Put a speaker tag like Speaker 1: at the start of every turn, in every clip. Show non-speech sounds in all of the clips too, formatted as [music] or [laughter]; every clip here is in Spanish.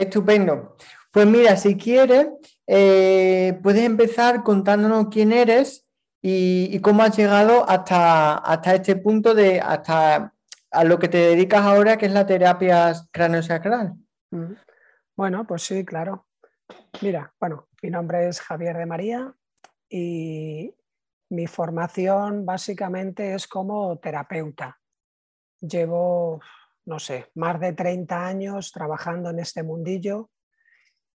Speaker 1: Estupendo. Pues mira, si quieres, eh, puedes empezar contándonos quién eres y, cómo has llegado hasta, hasta este punto de hasta a lo que te dedicas ahora, que es la terapia cráneo-sacral.
Speaker 2: Mm. Bueno, pues sí, claro. Mira, bueno, mi nombre es Javier de María y mi formación básicamente es como terapeuta. Llevo, no sé, más de 30 años trabajando en este mundillo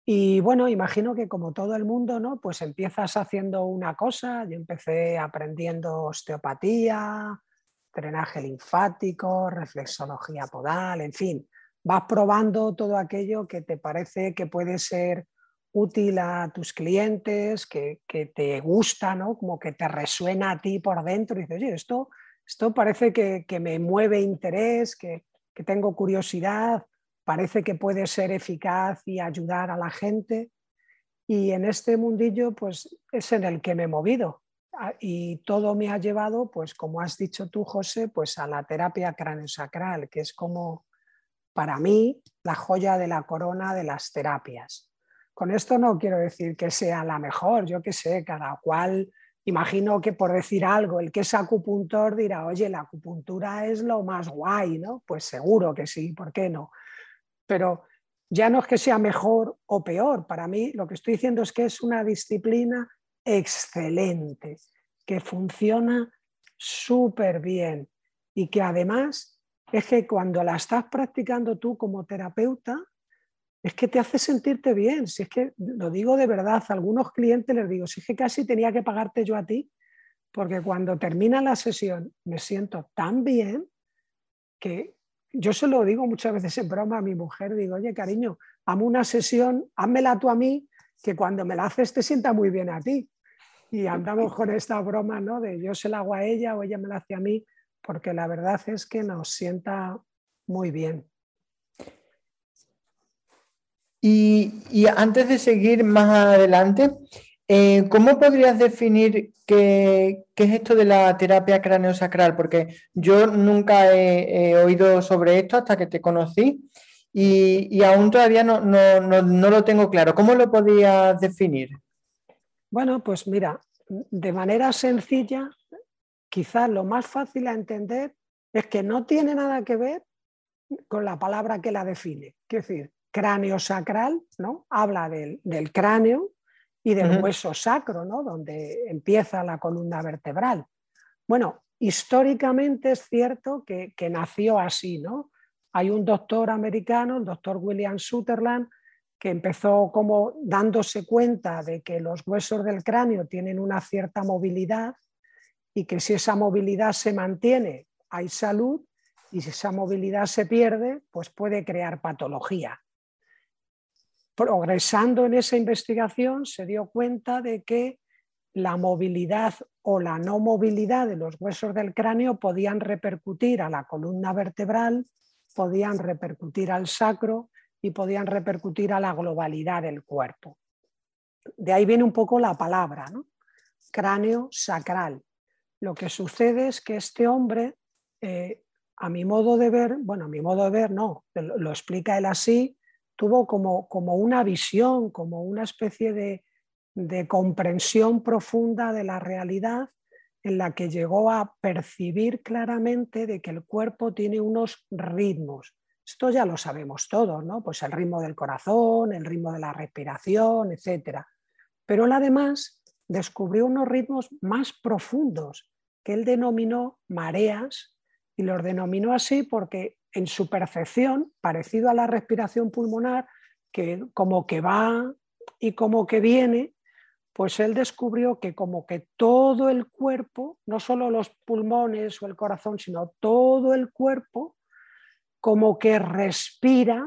Speaker 2: y bueno, imagino que como todo el mundo, ¿no? Pues empiezas haciendo una cosa, yo empecé aprendiendo osteopatía, drenaje linfático, reflexología podal, en fin, vas probando todo aquello que te parece que puede ser útil a tus clientes, que, te gusta, ¿no? Como que te resuena a ti por dentro y dices, oye, esto, esto parece que, me mueve interés, que, que tengo curiosidad, parece que puede ser eficaz y ayudar a la gente. Y en este mundillo, pues es en el que me he movido. Ah, y todo me ha llevado, pues como has dicho tú, José, pues a la terapia craneosacral, que es como para mí la joya de la corona de las terapias. Con esto no quiero decir que sea la mejor, yo qué sé, cada cual, imagino que por decir algo, el que es acupuntor dirá, oye, la acupuntura es lo más guay, ¿no? Pues seguro que sí, ¿por qué no? pero ya no es que sea mejor o peor, para mí lo que estoy diciendo es que es una disciplina excelente, que funciona súper bien y que además es que cuando la estás practicando tú como terapeuta, es que te hace sentirte bien. Si es que lo digo de verdad, a algunos clientes les digo, si es que casi tenía que pagarte yo a ti, porque cuando termina la sesión me siento tan bien que, yo se lo digo muchas veces en broma a mi mujer, digo, oye cariño, amo una sesión, házmela tú a mí, que cuando me la haces te sienta muy bien a ti. Y andamos con esta broma, ¿no? De yo se la hago a ella o ella me la hace a mí, porque la verdad es que nos sienta muy bien.
Speaker 1: Y, antes de seguir más adelante, eh, ¿Cómo podrías definir qué, es esto de la terapia craneosacral? Porque yo nunca he, oído sobre esto hasta que te conocí y, aún todavía no, lo tengo claro. ¿Cómo lo podrías definir?
Speaker 2: Bueno, pues mira, de manera sencilla, quizás lo más fácil a entender es que no tiene nada que ver con la palabra que la define. Es decir, cráneo sacral, ¿no? Habla del, del cráneo, y del hueso sacro, ¿no? donde empieza la columna vertebral. Bueno, históricamente es cierto que, nació así, ¿no? Hay un doctor americano, el doctor William Sutherland, que empezó como dándose cuenta de que los huesos del cráneo tienen una cierta movilidad y que si esa movilidad se mantiene hay salud y si esa movilidad se pierde, pues puede crear patología progresando en esa investigación se dio cuenta de que la movilidad o la no movilidad de los huesos del cráneo podían repercutir a la columna vertebral, podían repercutir al sacro y podían repercutir a la globalidad del cuerpo. De ahí viene un poco la palabra, cráneo sacral. Lo que sucede es que este hombre, eh, a mi modo de ver, bueno, a mi modo de ver no, lo explica él así, tuvo como, como una visión, como una especie de, de comprensión profunda de la realidad en la que llegó a percibir claramente de que el cuerpo tiene unos ritmos. Esto ya lo sabemos todos, ¿no? Pues el ritmo del corazón, el ritmo de la respiración, etc. Pero él además descubrió unos ritmos más profundos que él denominó mareas y los denominó así porque en su percepción, parecido a la respiración pulmonar, que como que va y como que viene, pues él descubrió que como que todo el cuerpo, no solo los pulmones o el corazón, sino todo el cuerpo, como que respira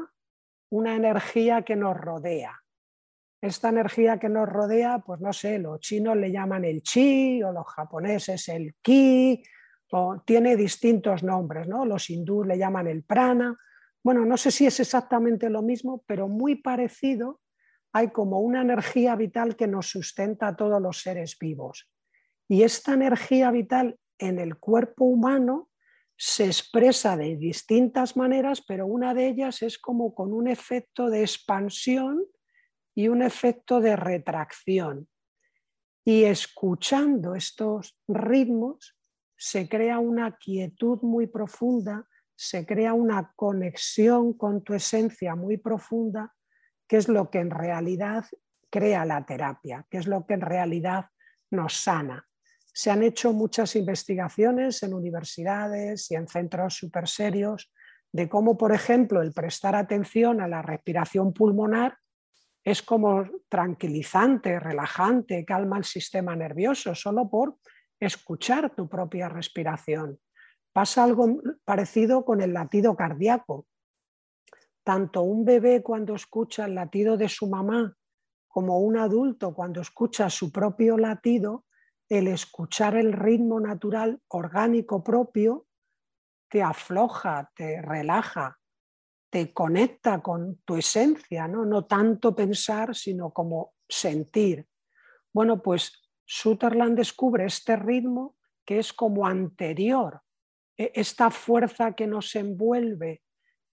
Speaker 2: una energía que nos rodea. Esta energía que nos rodea, pues no sé, los chinos le llaman el chi o los japoneses el ki, tiene distintos nombres, ¿no? Los hindúes le llaman el prana. Bueno, no sé si es exactamente lo mismo, pero muy parecido. Hay como una energía vital que nos sustenta a todos los seres vivos. Y esta energía vital en el cuerpo humano se expresa de distintas maneras, pero una de ellas es como con un efecto de expansión y un efecto de retracción. Y escuchando estos ritmos se crea una quietud muy profunda, se crea una conexión con tu esencia muy profunda, que es lo que en realidad crea la terapia, que es lo que en realidad nos sana. Se han hecho muchas investigaciones en universidades y en centros súper serios de cómo, por ejemplo, el prestar atención a la respiración pulmonar es como tranquilizante, relajante, calma el sistema nervioso, solo por escuchar tu propia respiración. Pasa algo parecido con el latido cardíaco. Tanto un bebé cuando escucha el latido de su mamá como un adulto cuando escucha su propio latido, el escuchar el ritmo natural orgánico propio te afloja, te relaja, te conecta con tu esencia, ¿no? no tanto pensar, sino como sentir. Bueno, pues Sutherland descubre este ritmo que es como anterior. E, esta fuerza que nos envuelve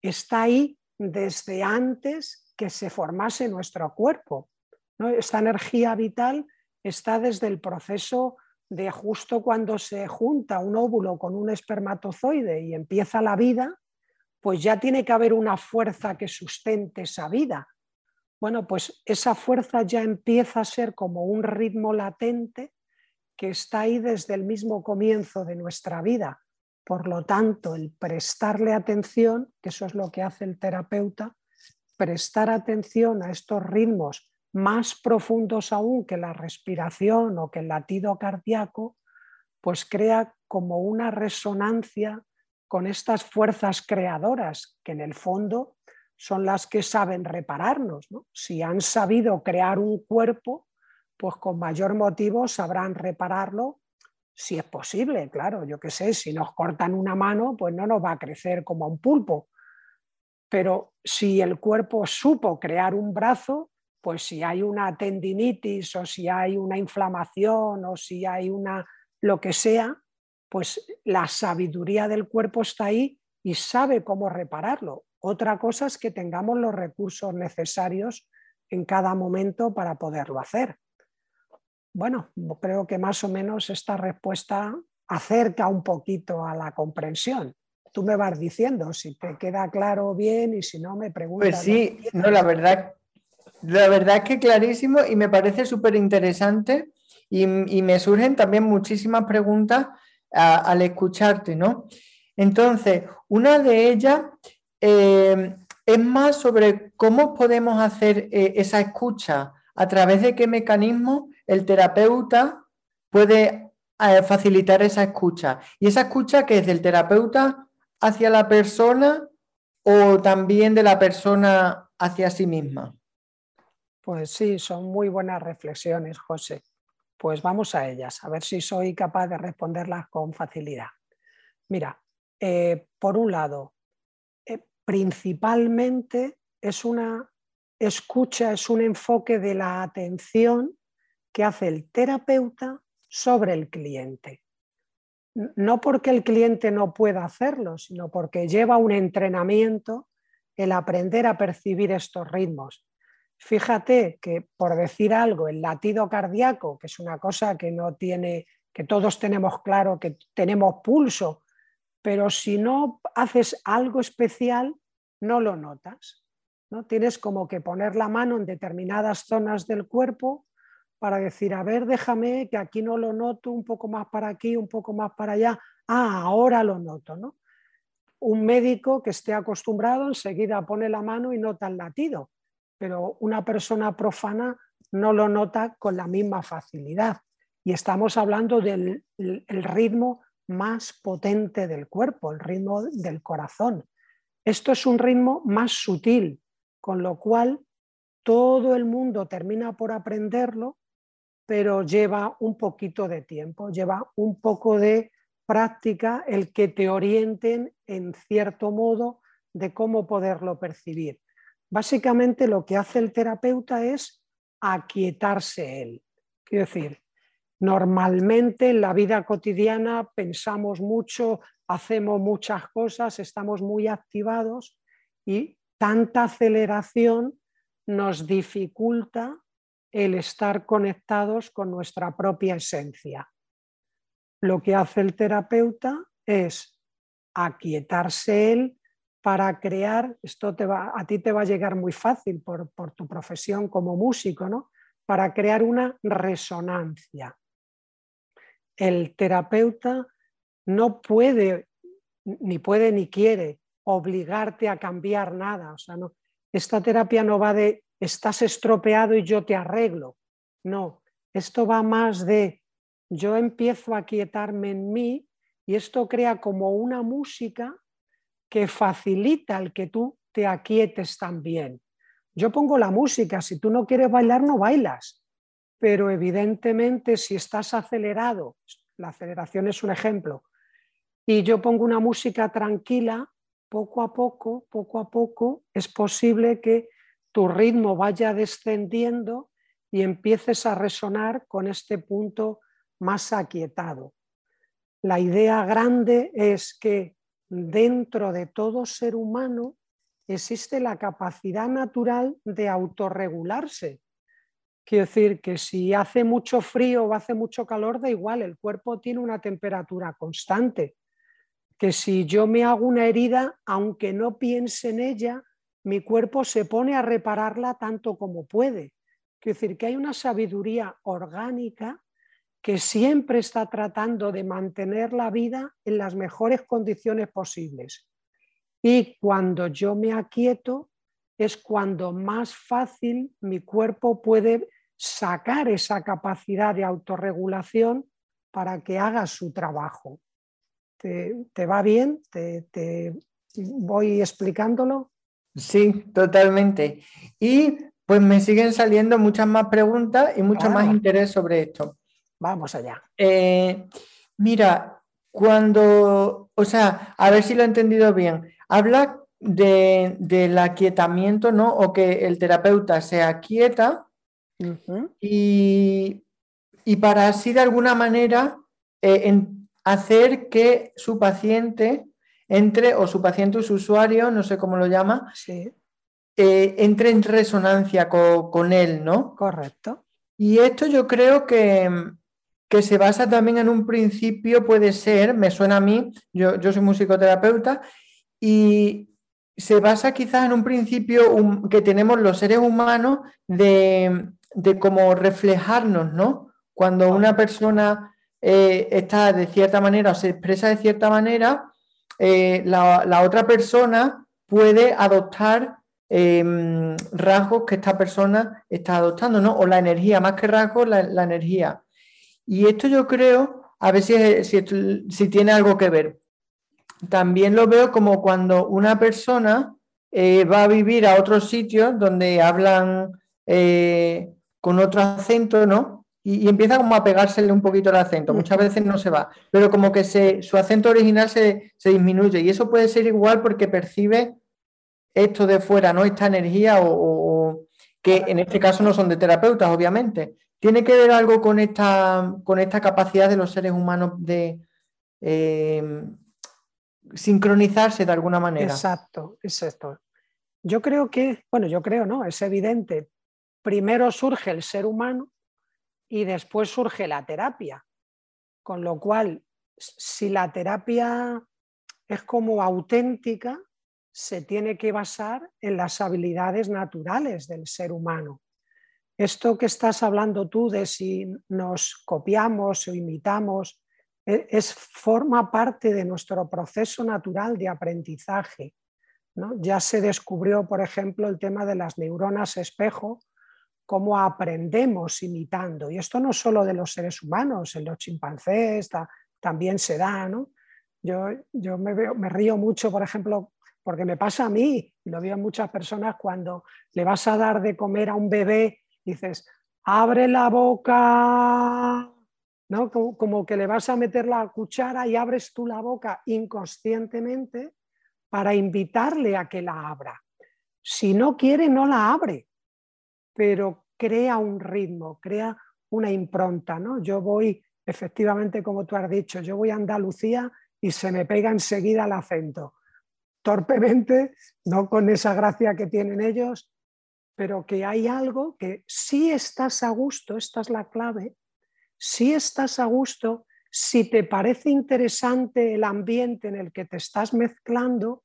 Speaker 2: está ahí desde antes que se formase nuestro cuerpo. Esta energía vital está desde el proceso de justo cuando se junta un óvulo con un espermatozoide y empieza la vida, pues ya tiene que haber una fuerza que sustente esa vida. Bueno, pues esa fuerza ya empieza a ser como un ritmo latente que está ahí desde el mismo comienzo de nuestra vida. Por lo tanto, el prestarle atención, que eso es lo que hace el terapeuta, prestar atención a estos ritmos más profundos aún que la respiración o que el latido cardíaco, pues crea como una resonancia con estas fuerzas creadoras que en el fondo son las que saben repararnos. Si han sabido crear un cuerpo, pues con mayor motivo sabrán repararlo si es posible, claro, yo qué sé, si nos cortan una mano, pues no nos va a crecer como un pulpo. Pero si el cuerpo supo crear un brazo, pues si hay una tendinitis o si hay una inflamación o si hay una lo que sea, pues la sabiduría del cuerpo está ahí y sabe cómo repararlo. Otra cosa es que tengamos los recursos necesarios en cada momento para poderlo hacer. Bueno, creo que más o menos esta respuesta acerca un poquito a la comprensión. Tú me vas diciendo si te queda claro bien y si no me preguntas.
Speaker 1: Pues sí, no, la verdad, la verdad es que clarísimo y me parece súper interesante y, y, me surgen también muchísimas preguntas al escucharte, ¿no? Entonces, una de ellas eh, es más sobre cómo podemos hacer eh, esa escucha, a través de qué mecanismo el terapeuta puede eh, facilitar esa escucha. Y esa escucha que es del terapeuta hacia la persona o también de la persona hacia sí misma.
Speaker 2: Pues sí, son muy buenas reflexiones, José. Pues vamos a ellas, a ver si soy capaz de responderlas con facilidad. Mira, por un lado, principalmente es una escucha, es un enfoque de la atención que hace el terapeuta sobre el cliente. No porque el cliente no pueda hacerlo, sino porque lleva un entrenamiento el aprender a percibir estos ritmos. Fíjate que, por decir algo, el latido cardíaco, que es una cosa que no tiene, que todos tenemos claro que tenemos pulso, pero si no haces algo especial, no lo notas. ¿no? Tienes como que poner la mano en determinadas zonas del cuerpo para decir, a ver, déjame que aquí no lo noto, un poco más para aquí, un poco más para allá. Ah, ahora lo noto, ¿no? Un médico que esté acostumbrado enseguida pone la mano y nota el latido pero una persona profana no lo nota con la misma facilidad. Y estamos hablando del ritmo más potente del cuerpo, el ritmo del corazón. Esto es un ritmo más sutil, con lo cual todo el mundo termina por aprenderlo, pero lleva un poquito de tiempo, lleva un poco de práctica el que te orienten en cierto modo de cómo poderlo percibir. Básicamente lo que hace el terapeuta es aquietarse él. Quiero decir, normalmente en la vida cotidiana pensamos mucho, hacemos muchas cosas, estamos muy activados y tanta aceleración nos dificulta el estar conectados con nuestra propia esencia. Lo que hace el terapeuta es aquietarse él para crear, esto te va, a ti te va a llegar muy fácil por, por tu profesión como músico, ¿no? para crear una resonancia. El terapeuta no puede, ni puede ni quiere obligarte a cambiar nada. O sea, no, esta terapia no va de estás estropeado y yo te arreglo. No, esto va más de yo empiezo a quietarme en mí y esto crea como una música que facilita el que tú te aquietes también. Yo pongo la música, si tú no quieres bailar, no bailas. Pero evidentemente si estás acelerado, la aceleración es un ejemplo, y yo pongo una música tranquila, poco a poco, poco a poco, es posible que tu ritmo vaya descendiendo y empieces a resonar con este punto más aquietado. La idea grande es que dentro de todo ser humano existe la capacidad natural de autorregularse. Quiero decir que si hace mucho frío o hace mucho calor, da igual, el cuerpo tiene una temperatura constante. Que si yo me hago una herida, aunque no piense en ella, mi cuerpo se pone a repararla tanto como puede. Quiero decir que hay una sabiduría orgánica que siempre está tratando de mantener la vida en las mejores condiciones posibles. Y cuando yo me aquieto es cuando más fácil mi cuerpo puede sacar esa capacidad de autorregulación para que haga su trabajo. ¿Te, va bien? ¿Te, voy explicándolo?
Speaker 1: Sí, totalmente. Y pues me siguen saliendo muchas más preguntas y mucho más interés sobre esto.
Speaker 2: Vamos allá.
Speaker 1: Eh, mira, cuando, o sea, a ver si lo he entendido bien habla de, del aquietamiento, ¿no? O que el terapeuta se aquieta y, para así de alguna manera eh, hacer que su paciente entre, o su paciente o su usuario, no sé cómo lo llama,
Speaker 2: sí.
Speaker 1: Eh, entre en resonancia con, él, ¿no?
Speaker 2: Correcto.
Speaker 1: Y esto yo creo que, que, se basa también en un principio, puede ser, me suena a mí, yo, yo soy musicoterapeuta, y se basa quizás en un principio que tenemos los seres humanos de, de cómo reflejarnos, ¿no? Cuando una persona eh, está de cierta manera o se expresa de cierta manera, eh, la, otra persona puede adoptar em, rasgos que esta persona está adoptando, ¿no? O la energía, más que rasgos, la, energía. Y esto yo creo, a ver si, si tiene algo que ver también lo veo como cuando una persona eh, va a vivir a otros sitios donde hablan eh, con otro acento, ¿no? Y, empieza como a pegársele un poquito el acento. Muchas veces no se va, pero como que se, su acento original se, disminuye. Y eso puede ser igual porque percibe esto de fuera, ¿no? Esta energía o, que en este caso no son de terapeutas, obviamente. ¿Tiene que ver algo con esta, con esta capacidad de los seres humanos de, eh, sincronizarse de alguna manera.
Speaker 2: Exacto, es esto. Yo creo que, bueno, yo creo, ¿no? Es evidente. Primero surge el ser humano y después surge la terapia. Con lo cual, si la terapia es como auténtica, se tiene que basar en las habilidades naturales del ser humano. Esto que estás hablando tú de si nos copiamos o imitamos e, es, forma parte de nuestro proceso natural de aprendizaje. Ya se descubrió, por ejemplo, el tema de las neuronas espejo, cómo aprendemos imitando. Y esto no solo de los seres humanos, en los chimpancés también se da. Yo, yo me, río mucho, por ejemplo, porque me pasa a mí, y lo veo en muchas personas, cuando le vas a dar de comer a un bebé, dices, abre la boca, ¿no? Como, que le vas a meter la cuchara y abres tú la boca inconscientemente para invitarle a que la abra. Si no quiere, no la abre, pero crea un ritmo, crea una impronta. ¿no? Yo voy, efectivamente, como tú has dicho, yo voy a Andalucía y se me pega enseguida el acento. Torpemente, no con esa gracia que tienen ellos, pero que hay algo que si estás a gusto, esta es la clave, si estás a gusto, si te parece interesante el ambiente en el que te estás mezclando,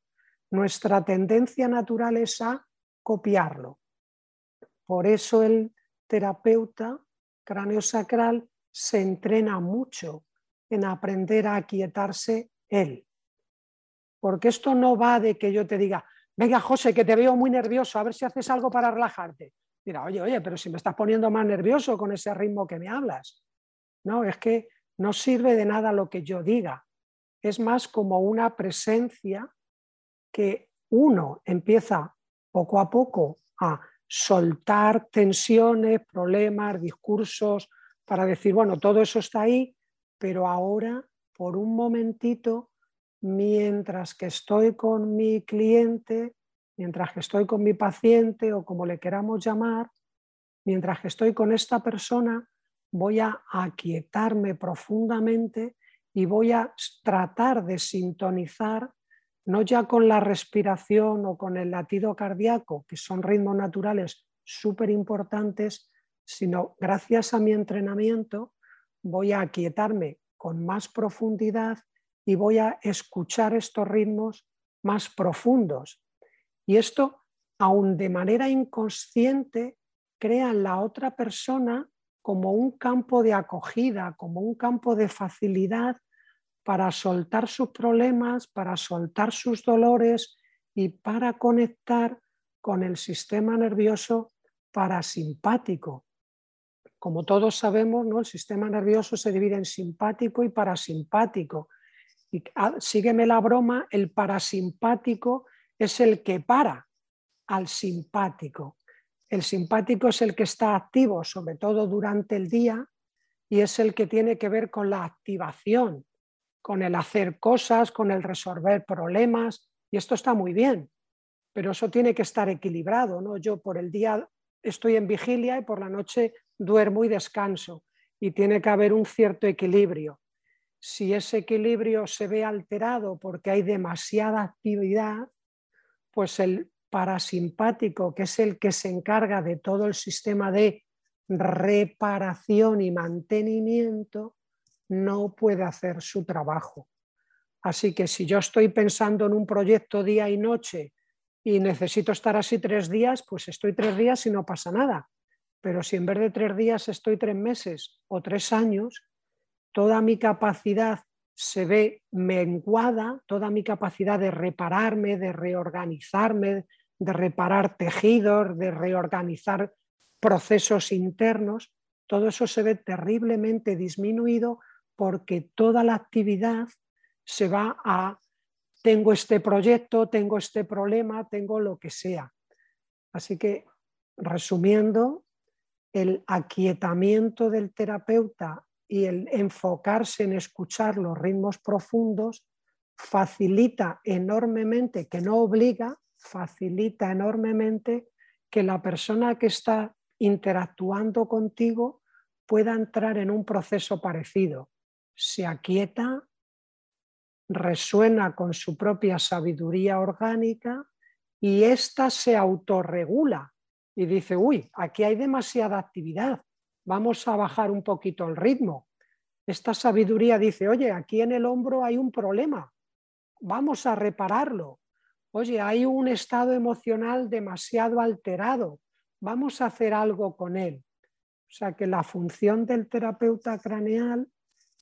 Speaker 2: nuestra tendencia natural es a copiarlo. Por eso el terapeuta cráneo-sacral se entrena mucho en aprender a aquietarse él. Porque esto no va de que yo te diga, venga José, que te veo muy nervioso, a ver si haces algo para relajarte. Mira, oye, oye, pero si me estás poniendo más nervioso con ese ritmo que me hablas. No, es que no sirve de nada lo que yo diga. Es más como una presencia que uno empieza poco a poco a soltar tensiones, problemas, discursos, para decir, bueno, todo eso está ahí, pero ahora, por un momentito, mientras que estoy con mi cliente, mientras que estoy con mi paciente o como le queramos llamar, mientras que estoy con esta persona, voy a aquietarme profundamente y voy a tratar de sintonizar no ya con la respiración o con el latido cardíaco, que son ritmos naturales súper importantes, sino gracias a mi entrenamiento voy a aquietarme con más profundidad y voy a escuchar estos ritmos más profundos. Y esto, aún de manera inconsciente, crea en la otra persona como un campo de acogida, como un campo de facilidad para soltar sus problemas, para soltar sus dolores y para conectar con el sistema nervioso parasimpático. Como todos sabemos, ¿no? el sistema nervioso se divide en simpático y parasimpático. Ah, sígueme la broma, el parasimpático es el que para al simpático. El simpático es el que está activo, sobre todo durante el día, y es el que tiene que ver con la activación, con el hacer cosas, con el resolver problemas, y esto está muy bien, pero eso tiene que estar equilibrado, ¿no? Yo por el día estoy en vigilia y por la noche duermo y descanso, y tiene que haber un cierto equilibrio. Si ese equilibrio se ve alterado porque hay demasiada actividad, pues el parasimpático, que es el que se encarga de todo el sistema de reparación y mantenimiento, no puede hacer su trabajo. Así que si yo estoy pensando en un proyecto día y noche y necesito estar así tres días, pues estoy tres días y no pasa nada. Pero si en vez de tres días estoy tres meses o tres años, toda mi capacidad se ve menguada, toda mi capacidad de repararme, de reorganizarme, de reparar tejidos, de reorganizar procesos internos, todo eso se ve terriblemente disminuido porque toda la actividad se va a, tengo este proyecto, tengo este problema, tengo lo que sea. Así que, resumiendo, el aquietamiento del terapeuta y el enfocarse en escuchar los ritmos profundos facilita enormemente, que no obliga, facilita enormemente que la persona que está interactuando contigo pueda entrar en un proceso parecido. Se aquieta, resuena con su propia sabiduría orgánica y ésta se autorregula y dice, uy, aquí hay demasiada actividad, vamos a bajar un poquito el ritmo. Esta sabiduría dice, oye, aquí en el hombro hay un problema, vamos a repararlo oye, hay un estado emocional demasiado alterado, vamos a hacer algo con él. O sea que la función del terapeuta craneal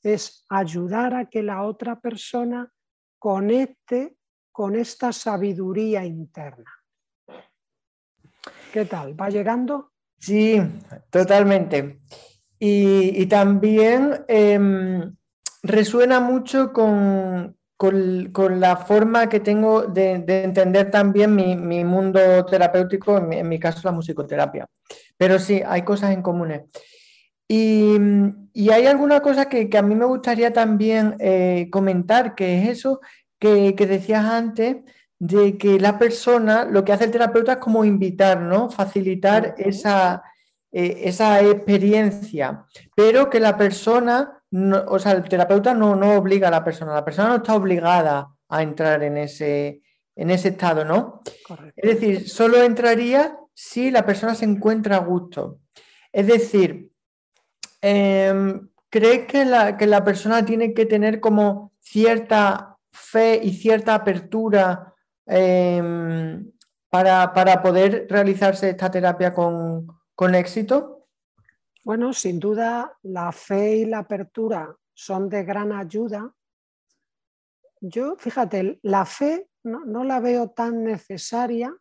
Speaker 2: es ayudar a que la otra persona conecte con esta sabiduría interna. ¿Qué tal? ¿Va llegando?
Speaker 1: Sí, totalmente. Y, también em, resuena mucho con, con, la forma que tengo de, entender también mi, mundo terapéutico, en mi, caso la musicoterapia. Pero sí, hay cosas en comunes. Y, hay alguna cosa que, a mí me gustaría también eh, comentar, que es eso que, decías antes, de que la persona, lo que hace el terapeuta es como invitar, ¿no? Facilitar esa, eh, esa experiencia, pero que la persona o sea, el terapeuta no, no obliga a la persona, la persona no está obligada a entrar en ese, en ese estado, ¿no? Es decir, solo entraría si la persona se encuentra a gusto. Es decir, em, ¿crees que la, que la persona tiene que tener como cierta fe y cierta apertura em, para, poder realizarse esta terapia con, con éxito?
Speaker 2: Bueno, sin duda la fe y la apertura son de gran ayuda. Yo, fíjate, la fe no, la veo tan necesaria,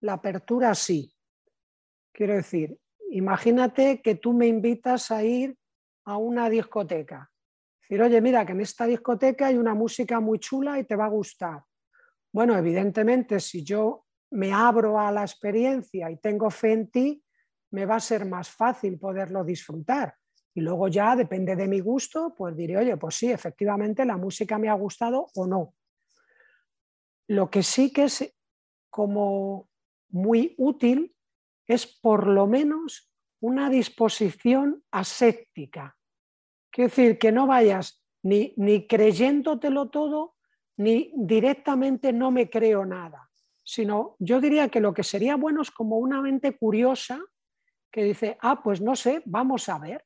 Speaker 2: la apertura sí. Quiero decir, imagínate que tú me invitas a ir a una discoteca. Decir, oye, mira, que en esta discoteca hay una música muy chula y te va a gustar. Bueno, evidentemente, si yo me abro a la experiencia y tengo fe en ti, me va a ser más fácil poderlo disfrutar. Y luego ya, depende de mi gusto, pues diré, oye, pues sí, efectivamente la música me ha gustado o no. Lo que sí que es como muy útil es por lo menos una disposición aséptica. Quiero decir, que no vayas ni, ni creyéndotelo todo, ni directamente no me creo nada, sino yo diría que lo que sería bueno es como una mente curiosa que dice, ah, pues no sé, vamos a ver.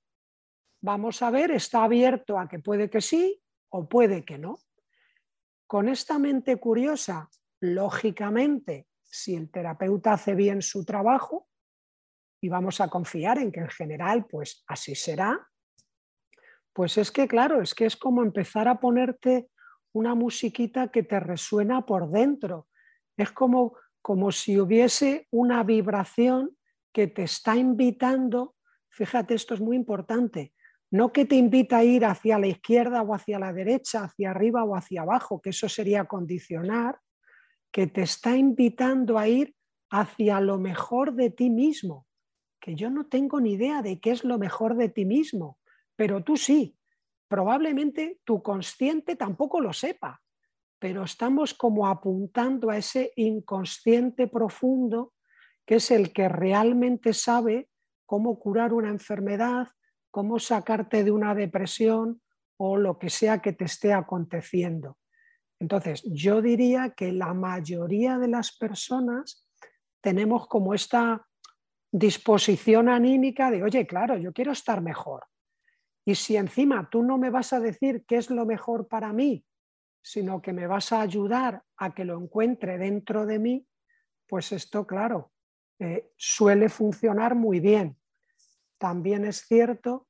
Speaker 2: Vamos a ver, está abierto a que puede que sí o puede que no. Con esta mente curiosa, lógicamente, si el terapeuta hace bien su trabajo, y vamos a confiar en que en general, pues así será, pues es que, claro, es que es como empezar a ponerte una musiquita que te resuena por dentro. Es como, como si hubiese una vibración que te está invitando, fíjate, esto es muy importante, no que te invita a ir hacia la izquierda o hacia la derecha, hacia arriba o hacia abajo, que eso sería condicionar, que te está invitando a ir hacia lo mejor de ti mismo, que yo no tengo ni idea de qué es lo mejor de ti mismo, pero tú sí. Probablemente tu consciente tampoco lo sepa, pero estamos como apuntando a ese inconsciente profundo que es el que realmente sabe cómo curar una enfermedad, cómo sacarte de una depresión o lo que sea que te esté aconteciendo. Entonces, yo diría que la mayoría de las personas tenemos como esta disposición anímica de, oye, claro, yo quiero estar mejor. Y si encima tú no me vas a decir qué es lo mejor para mí, sino que me vas a ayudar a que lo encuentre dentro de mí, pues esto, claro, eh, suele funcionar muy bien. También es cierto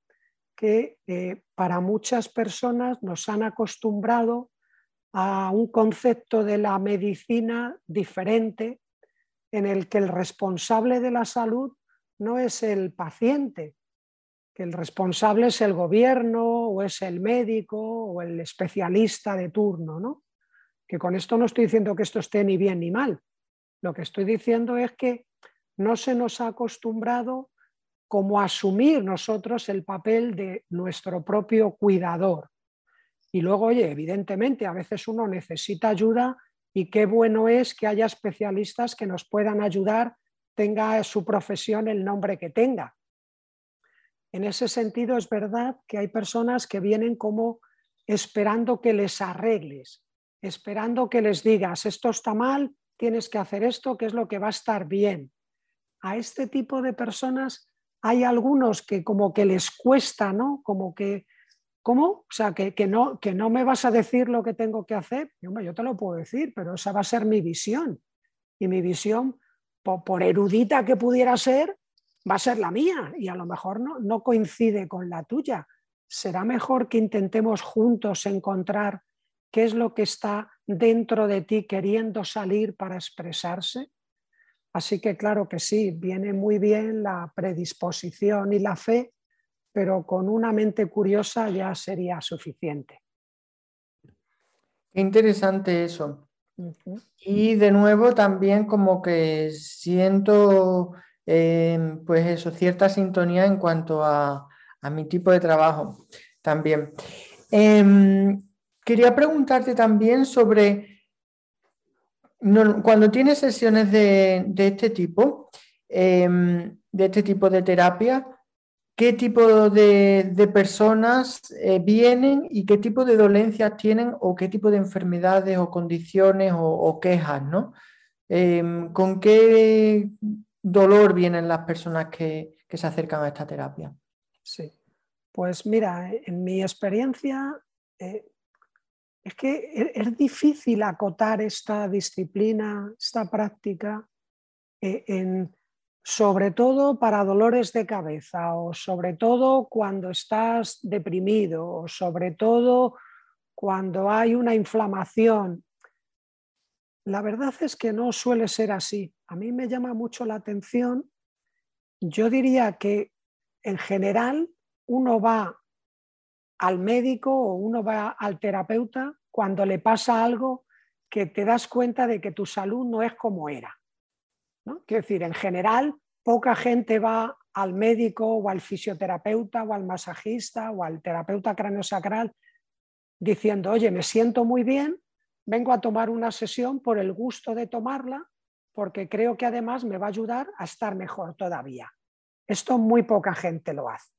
Speaker 2: que eh, para muchas personas nos han acostumbrado a un concepto de la medicina diferente en el que el responsable de la salud no es el paciente, que el responsable es el gobierno o es el médico o el especialista de turno, ¿no? Que con esto no estoy diciendo que esto esté ni bien ni mal. Lo que estoy diciendo es que no se nos ha acostumbrado como asumir nosotros el papel de nuestro propio cuidador. Y luego, oye, evidentemente, a veces uno necesita ayuda y qué bueno es que haya especialistas que nos puedan ayudar, tenga su profesión el nombre que tenga. En ese sentido, es verdad que hay personas que vienen como esperando que les arregles, esperando que les digas, esto está mal, tienes que hacer esto, que es lo que va a estar bien. A este tipo de personas hay algunos que como que les cuesta, ¿no? Como que, ¿cómo? O sea, que, no, me vas a decir lo que tengo que hacer. yo te lo puedo decir, pero esa va a ser mi visión. Y mi visión, por, erudita que pudiera ser, va a ser la mía y a lo mejor no, no coincide con la tuya. Será mejor que intentemos juntos encontrar qué es lo que está dentro de ti queriendo salir para expresarse Así que claro que sí, viene muy bien la predisposición y la fe, pero con una mente curiosa ya sería suficiente.
Speaker 1: Qué interesante eso. Y de nuevo también como que siento em, pues eso, cierta sintonía en cuanto a, mi tipo de trabajo también. Em, quería preguntarte también sobre cuando tienes sesiones de, este tipo, em, de este tipo de terapia, qué tipo de, personas eh, vienen y qué tipo de dolencias tienen o qué tipo de enfermedades o condiciones o, quejas, ¿no? Em, ¿Con qué dolor vienen las personas que, se acercan a esta terapia?
Speaker 2: Sí, pues mira, en mi experiencia eh, es que e, es difícil acotar esta disciplina, esta práctica, eh, en, sobre todo para dolores de cabeza o sobre todo cuando estás deprimido o sobre todo cuando hay una inflamación. La verdad es que no suele ser así. A mí me llama mucho la atención. Yo diría que en general uno va al médico o uno va al terapeuta cuando le pasa algo que te das cuenta de que tu salud no es como era. ¿No? Quiero decir, en general, poca gente va al médico o al fisioterapeuta o al masajista o al terapeuta craneosacral diciendo, oye, me siento muy bien, vengo a tomar una sesión por el gusto de tomarla, porque creo que además me va a ayudar a estar mejor todavía. Esto muy poca gente lo hace.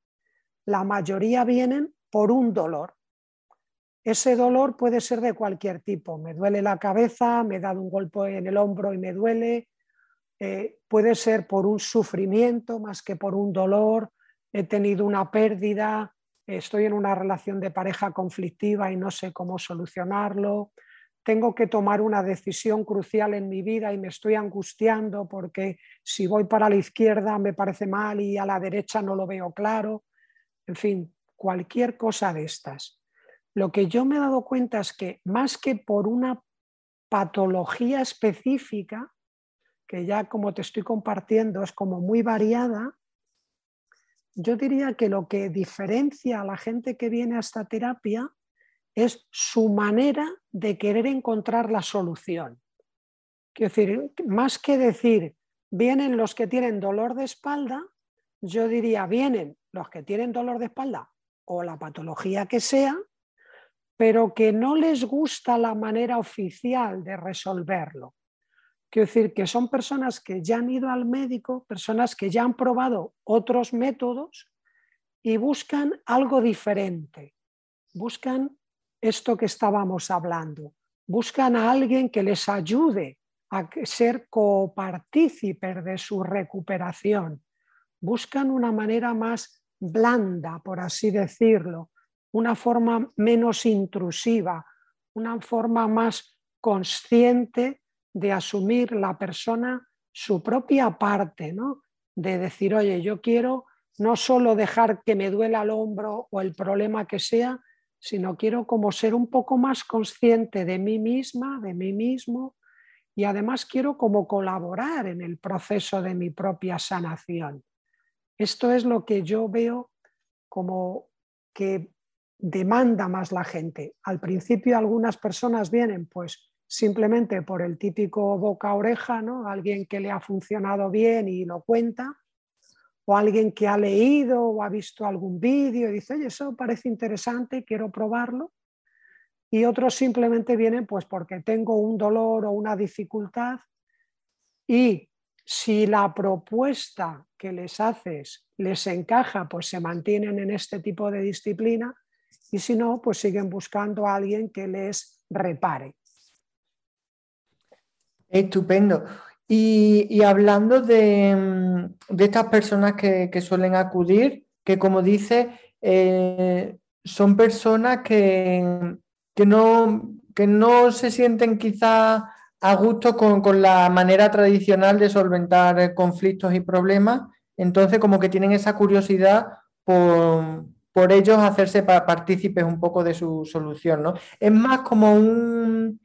Speaker 2: La mayoría vienen por un dolor. Ese dolor puede ser de cualquier tipo. Me duele la cabeza, me he dado un golpe en el hombro y me duele. Eh, puede ser por un sufrimiento más que por un dolor. He tenido una pérdida, estoy en una relación de pareja conflictiva y no sé cómo solucionarlo. Tengo que tomar una decisión crucial en mi vida y me estoy angustiando porque si voy para la izquierda me parece mal y a la derecha no lo veo claro. En fin, cualquier cosa de estas. Lo que yo me he dado cuenta es que más que por una patología específica, que ya como te estoy compartiendo es como muy variada, yo diría que lo que diferencia a la gente que viene a esta terapia es su manera de querer encontrar la solución. Quiero decir, más que decir, vienen los que tienen dolor de espalda, yo diría, vienen los que tienen dolor de espalda o la patología que sea, pero que no les gusta la manera oficial de resolverlo. Quiero decir que son personas que ya han ido al médico, personas que ya han probado otros métodos y buscan algo diferente. Buscan esto que estábamos hablando. Buscan a alguien que les ayude a ser copartícipes de su recuperación. Buscan una manera más blanda, por así decirlo, una forma menos intrusiva, una forma más consciente de asumir la persona su propia parte, ¿no? de decir, oye, yo quiero no solo dejar que me duela el hombro o el problema que sea, sino quiero como ser un poco más consciente de mí misma, de mí mismo, y además quiero como colaborar en el proceso de mi propia sanación. Esto es lo que yo veo como que demanda más la gente. Al principio algunas personas vienen pues simplemente por el típico boca-oreja, ¿no? alguien que le ha funcionado bien y lo cuenta, o alguien que ha leído o ha visto algún vídeo y dice, oye, eso parece interesante, quiero probarlo. Y otros simplemente vienen pues porque tengo un dolor o una dificultad y si la propuesta que les haces les encaja, pues se mantienen en este tipo de disciplina y si no, pues siguen buscando a alguien que les repare.
Speaker 1: Estupendo. Y, hablando de, estas personas que, suelen acudir, que como dice, eh, son personas que, no, que no se sienten quizá a gusto con, con, la manera tradicional de solventar conflictos y problemas, entonces como que tienen esa curiosidad por, por ellos hacerse partícipes un poco de su solución, ¿no? Es más como un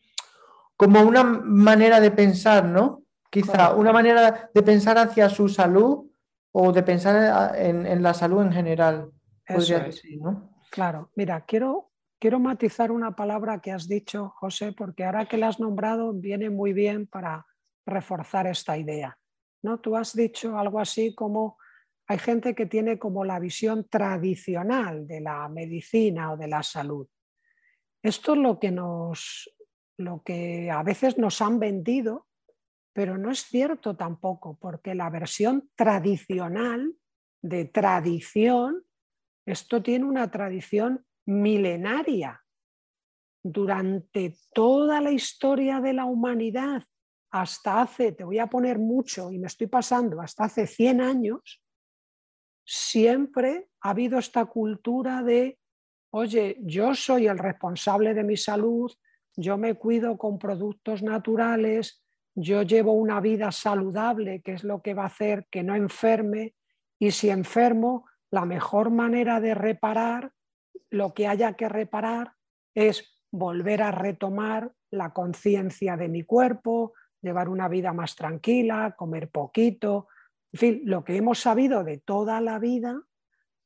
Speaker 1: como una manera de pensar, ¿no? Quizá una manera de pensar hacia su salud o de pensar en, la salud en general.
Speaker 2: ¿no? Claro, mira, quiero, quiero matizar una palabra que has dicho, José, porque ahora que la has nombrado viene muy bien para reforzar esta idea. ¿no? Tú has dicho algo así como hay gente que tiene como la visión tradicional de la medicina o de la salud. Esto es lo que, nos, lo que a veces nos han vendido, pero no es cierto tampoco, porque la versión tradicional de tradición, esto tiene una tradición milenaria. Durante toda la historia de la humanidad, hasta hace, te voy a poner mucho y me estoy pasando, hasta hace 100 años, siempre ha habido esta cultura de, oye, yo soy el responsable de mi salud, yo me cuido con productos naturales, yo llevo una vida saludable, que es lo que va a hacer que no enferme, y si enfermo, la mejor manera de reparar lo que haya que reparar es volver a retomar la conciencia de mi cuerpo, llevar una vida más tranquila, comer poquito, en fin, lo que hemos sabido de toda la vida,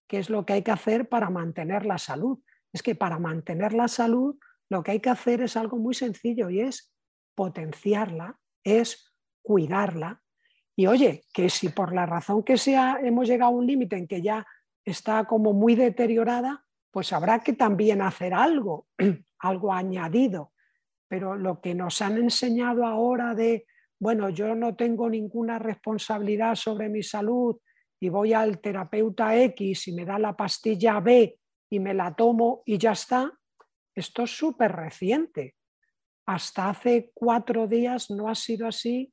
Speaker 2: que es lo que hay que hacer para mantener la salud. Es que para mantener la salud lo que hay que hacer es algo muy sencillo y es potenciarla, es cuidarla. Y oye, que si por la razón que sea hemos llegado a un límite en que ya está como muy deteriorada, pues habrá que también hacer algo, [clears throat] algo añadido. Pero lo que nos han enseñado ahora de, bueno, yo no tengo ninguna responsabilidad sobre mi salud y voy al terapeuta X y me da la pastilla B y me la tomo y ya está, esto es súper reciente. Hasta hace cuatro días no ha sido así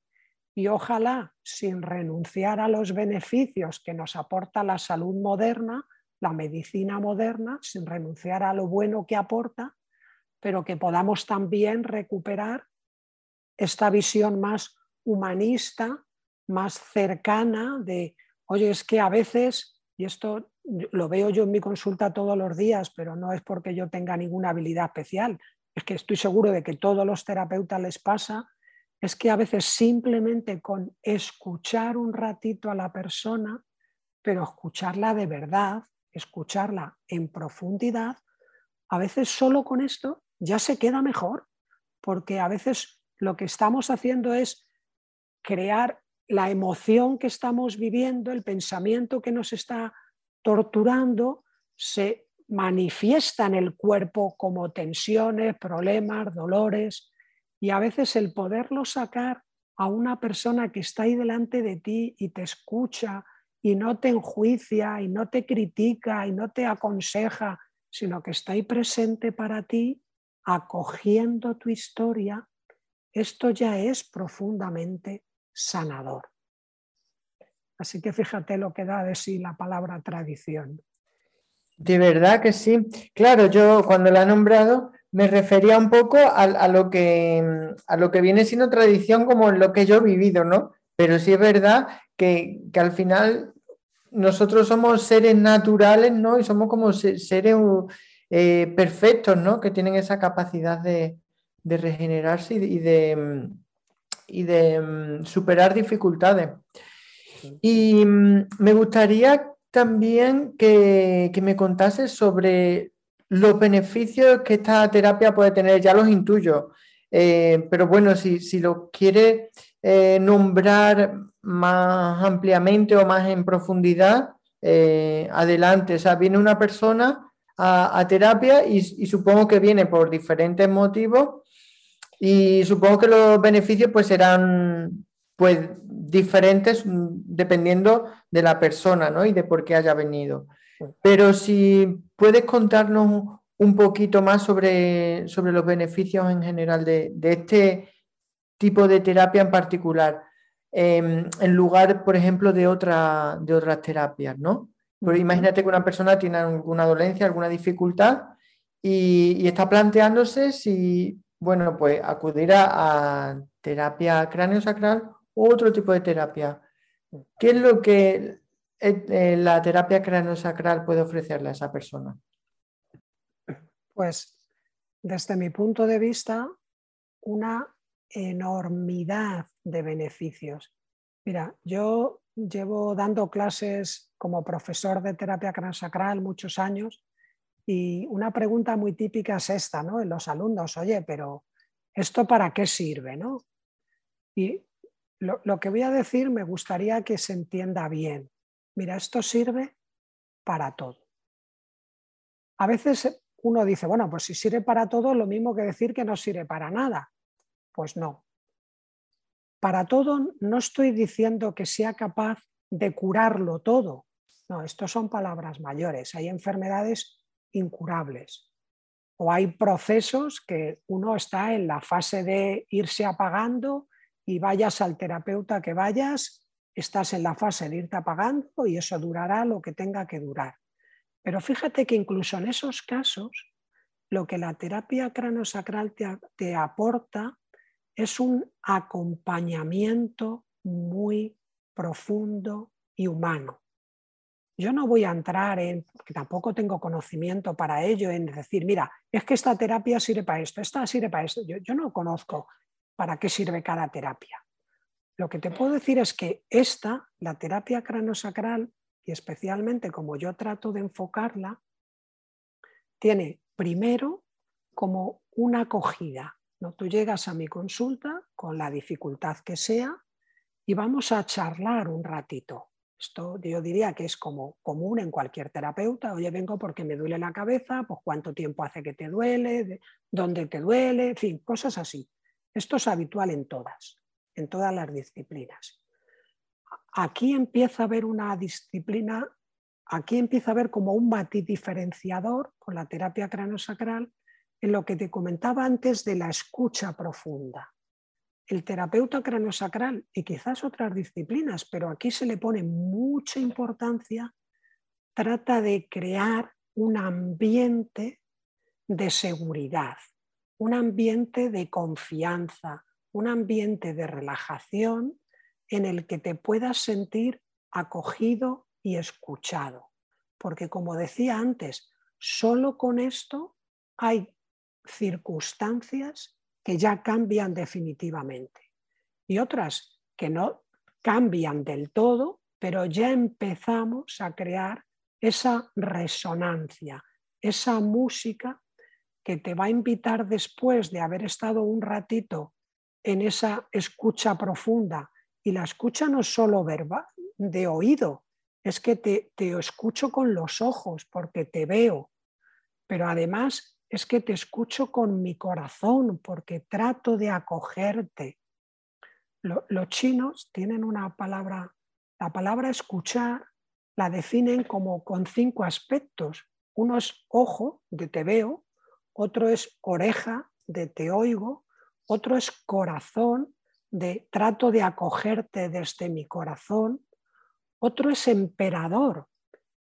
Speaker 2: y ojalá, sin renunciar a los beneficios que nos aporta la salud moderna, la medicina moderna, sin renunciar a lo bueno que aporta, pero que podamos también recuperar esta visión más humanista, más cercana de, oye, es que a veces, y esto lo veo yo en mi consulta todos los días, pero no es porque yo tenga ninguna habilidad especial, es que estoy seguro de que todos los terapeutas les pasa, es que a veces simplemente con escuchar un ratito a la persona, pero escucharla de verdad, escucharla en profundidad, a veces solo con esto ya se queda mejor, porque a veces lo que estamos haciendo es crear la emoción que estamos viviendo, el pensamiento que nos está torturando se manifiesta en el cuerpo como tensiones, problemas, dolores, y a veces el poderlo sacar a una persona que está ahí delante de ti y te escucha y no te enjuicia y no te critica y no te aconseja, sino que está ahí presente para ti, acogiendo tu historia, esto ya es profundamente sanador. Así que fíjate lo que da de sí la palabra tradición.
Speaker 1: De verdad que sí. Claro, yo cuando la he nombrado me refería un poco a, lo, que, a lo que viene siendo tradición como lo que yo he vivido, ¿no? Pero sí es verdad que, al final nosotros somos seres naturales, ¿no? Y somos como seres eh, perfectos, ¿no? Que tienen esa capacidad de, regenerarse y de, y de mm, superar dificultades. Y mm, me gustaría también que, me contases sobre los beneficios que esta terapia puede tener, ya los intuyo, eh, pero bueno, si, si lo quiere eh, nombrar más ampliamente o más en profundidad, eh, adelante. O sea, viene una persona a, terapia y, supongo que viene por diferentes motivos y supongo que los beneficios pues serán pues diferentes dependiendo de la persona ¿no? y de por qué haya venido. Pero si puedes contarnos un poquito más sobre, sobre los beneficios en general de, este tipo de terapia en particular, em, en lugar, por ejemplo, de, otra, de otras terapias, ¿no? imagínate que una persona tiene alguna dolencia, alguna dificultad y, y está planteándose si bueno, pues acudir a, terapia cráneo-sacral u otro tipo de terapia. ¿Qué es lo que eh, eh, la terapia cráneo-sacral puede ofrecerle a esa persona?
Speaker 2: Pues desde mi punto de vista, una enormidad de beneficios. Mira, yo llevo dando clases como profesor de terapia cráneo-sacral muchos años y una pregunta muy típica es esta, ¿no? En los alumnos, oye, pero ¿esto para qué sirve, no? Y lo, que voy a decir me gustaría que se entienda bien. Mira, esto sirve para todo. A veces uno dice, bueno, pues si sirve para todo, lo mismo que decir que no sirve para nada. Pues no. Para todo no estoy diciendo que sea capaz de curarlo todo, No, estos son palabras mayores. Hay enfermedades incurables o hay procesos que uno está en la fase de irse apagando y vayas al terapeuta que vayas, estás en la fase de irte apagando y eso durará lo que tenga que durar. Pero fíjate que incluso en esos casos, lo que la terapia craneosacral te, te aporta es un acompañamiento muy profundo y humano. Yo no voy a entrar en, tampoco tengo conocimiento para ello, en decir, mira, es que esta terapia sirve para esto, esta sirve para esto. Yo no conozco para qué sirve cada terapia. Lo que te puedo decir es que esta, la terapia cranosacral, y especialmente como yo trato de enfocarla, tiene primero como una acogida. ¿no? Tú llegas a mi consulta con la dificultad que sea y vamos a charlar un ratito. Esto yo diría que es como común en cualquier terapeuta. Oye, vengo porque me duele la cabeza, pues cuánto tiempo hace que te duele, dónde te duele, en fin, cosas así. Esto es habitual en todas, en todas las disciplinas. Aquí empieza a haber una disciplina, aquí empieza a haber como un matiz diferenciador con la terapia craniosacral en lo que te comentaba antes de la escucha profunda el terapeuta craniosacral y quizás otras disciplinas, pero aquí se le pone mucha importancia, trata de crear un ambiente de seguridad, un ambiente de confianza, un ambiente de relajación en el que te puedas sentir acogido y escuchado. Porque como decía antes, solo con esto hay circunstancias que ya cambian definitivamente y otras que no cambian del todo, pero ya empezamos a crear esa resonancia, esa música que te va a invitar después de haber estado un ratito en esa escucha profunda. Y la escucha no es solo verbal, de oído, es que te, te escucho con los ojos porque te veo, pero además es que te escucho con mi corazón porque trato de acogerte. los chinos tienen una palabra, la palabra escuchar la definen como con cinco aspectos. Uno es ojo, de te veo, otro es oreja, de te oigo, otro es corazón, de trato de acogerte desde mi corazón, otro es emperador,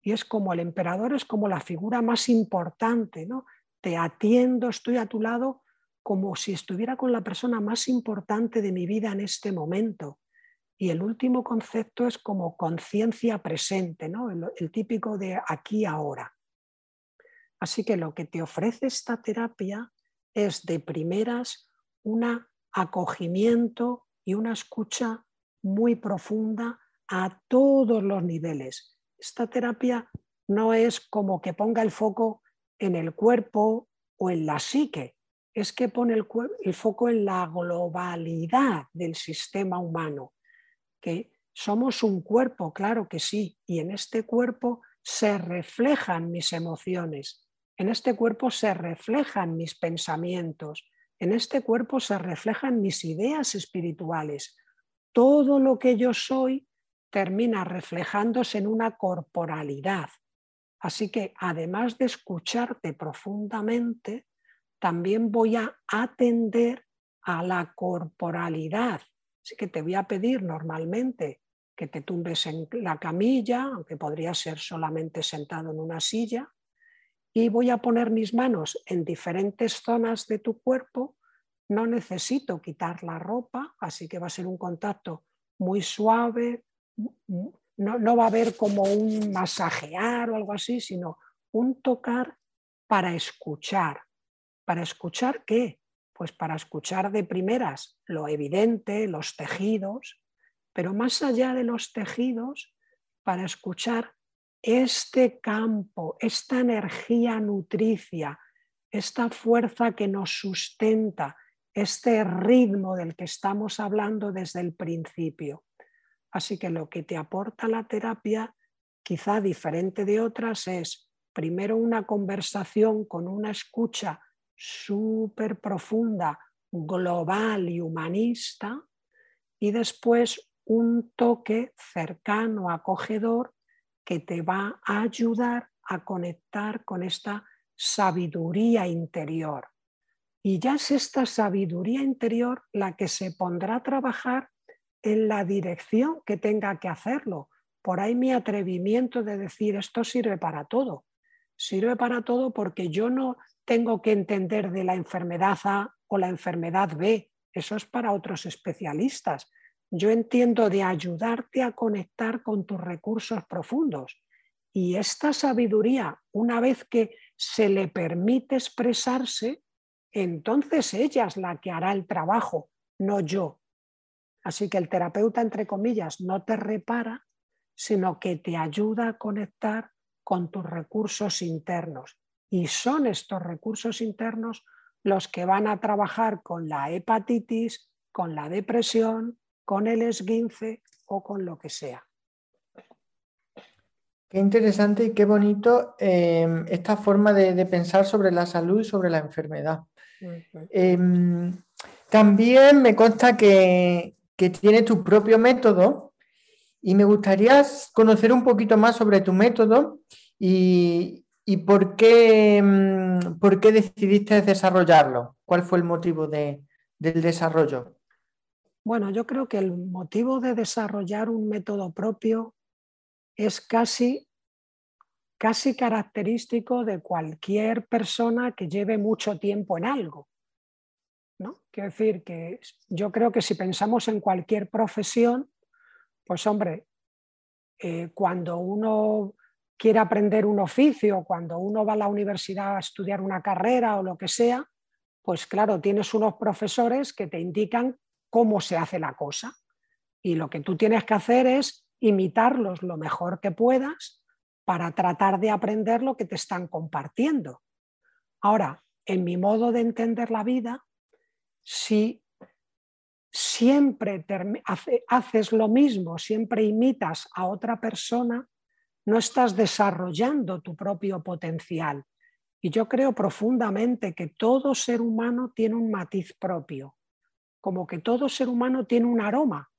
Speaker 2: y es como el emperador es como la figura más importante, ¿no? te atiendo, estoy a tu lado como si estuviera con la persona más importante de mi vida en este momento. Y el último concepto es como conciencia presente, ¿no? el, típico de aquí ahora. Así que lo que te ofrece esta terapia es de primeras un acogimiento y una escucha muy profunda a todos los niveles. Esta terapia no es como que ponga el foco en el cuerpo o en la psique, es que pone el, el foco en la globalidad del sistema humano, que somos un cuerpo, claro que sí, y en este cuerpo se reflejan mis emociones, en este cuerpo se reflejan mis pensamientos, en este cuerpo se reflejan mis ideas espirituales. Todo lo que yo soy termina reflejándose en una corporalidad, Así que además de escucharte profundamente, también voy a atender a la corporalidad. Así que te voy a pedir normalmente que te tumbes en la camilla, aunque podría ser solamente sentado en una silla, y voy a poner mis manos en diferentes zonas de tu cuerpo. No necesito quitar la ropa, así que va a ser un contacto muy suave, no, va a haber como un masajear o algo así, sino un tocar para escuchar. ¿Para escuchar qué? Pues para escuchar de primeras lo evidente, los tejidos, pero más allá de los tejidos, para escuchar este campo, esta energía nutricia, esta fuerza que nos sustenta, este ritmo del que estamos hablando desde el principio. Así que lo que te aporta la terapia, quizá diferente de otras, es primero una conversación con una escucha súper profunda, global y humanista, y después un toque cercano, acogedor, que te va a ayudar a conectar con esta sabiduría interior. Y ya es esta sabiduría interior la que se pondrá a trabajar en la dirección que tenga que hacerlo. Por ahí mi atrevimiento de decir esto sirve para todo. Sirve para todo porque yo no tengo que entender de la enfermedad A o la enfermedad B. Eso es para otros especialistas. Yo entiendo de ayudarte a conectar con tus recursos profundos. Y esta sabiduría, una vez que se le permite expresarse, entonces ella es la que hará el trabajo, no yo. Así que el terapeuta, entre comillas, no te repara, sino que te ayuda a conectar con tus recursos internos. Y son estos recursos internos los que van a trabajar con la hepatitis, con la depresión, con el esguince o con lo que sea.
Speaker 1: Qué interesante y qué bonito em, esta forma de, pensar sobre la salud y sobre la enfermedad. Em, también me consta que, que tienes tu propio método y me gustaría conocer un poquito más sobre tu método y, por, qué, em, por, qué, decidiste desarrollarlo. ¿Cuál fue el motivo del desarrollo?
Speaker 2: Bueno, yo creo que el motivo de desarrollar un método propio es casi, casi característico de cualquier persona que lleve mucho tiempo en algo. ¿no? Quiero decir que yo creo que si pensamos en cualquier profesión, pues hombre, eh, cuando uno quiere aprender un oficio, cuando uno va a la universidad a estudiar una carrera o lo que sea, pues claro, tienes unos profesores que te indican cómo se hace la cosa. Y lo que tú tienes que hacer es imitarlos lo mejor que puedas para tratar de aprender lo que te están compartiendo. Ahora, en mi modo de entender la vida, si siempre haces lo mismo, siempre imitas a otra persona, no estás desarrollando tu propio potencial. Y yo creo profundamente que todo ser humano tiene un matiz propio como que todo ser humano tiene un aroma.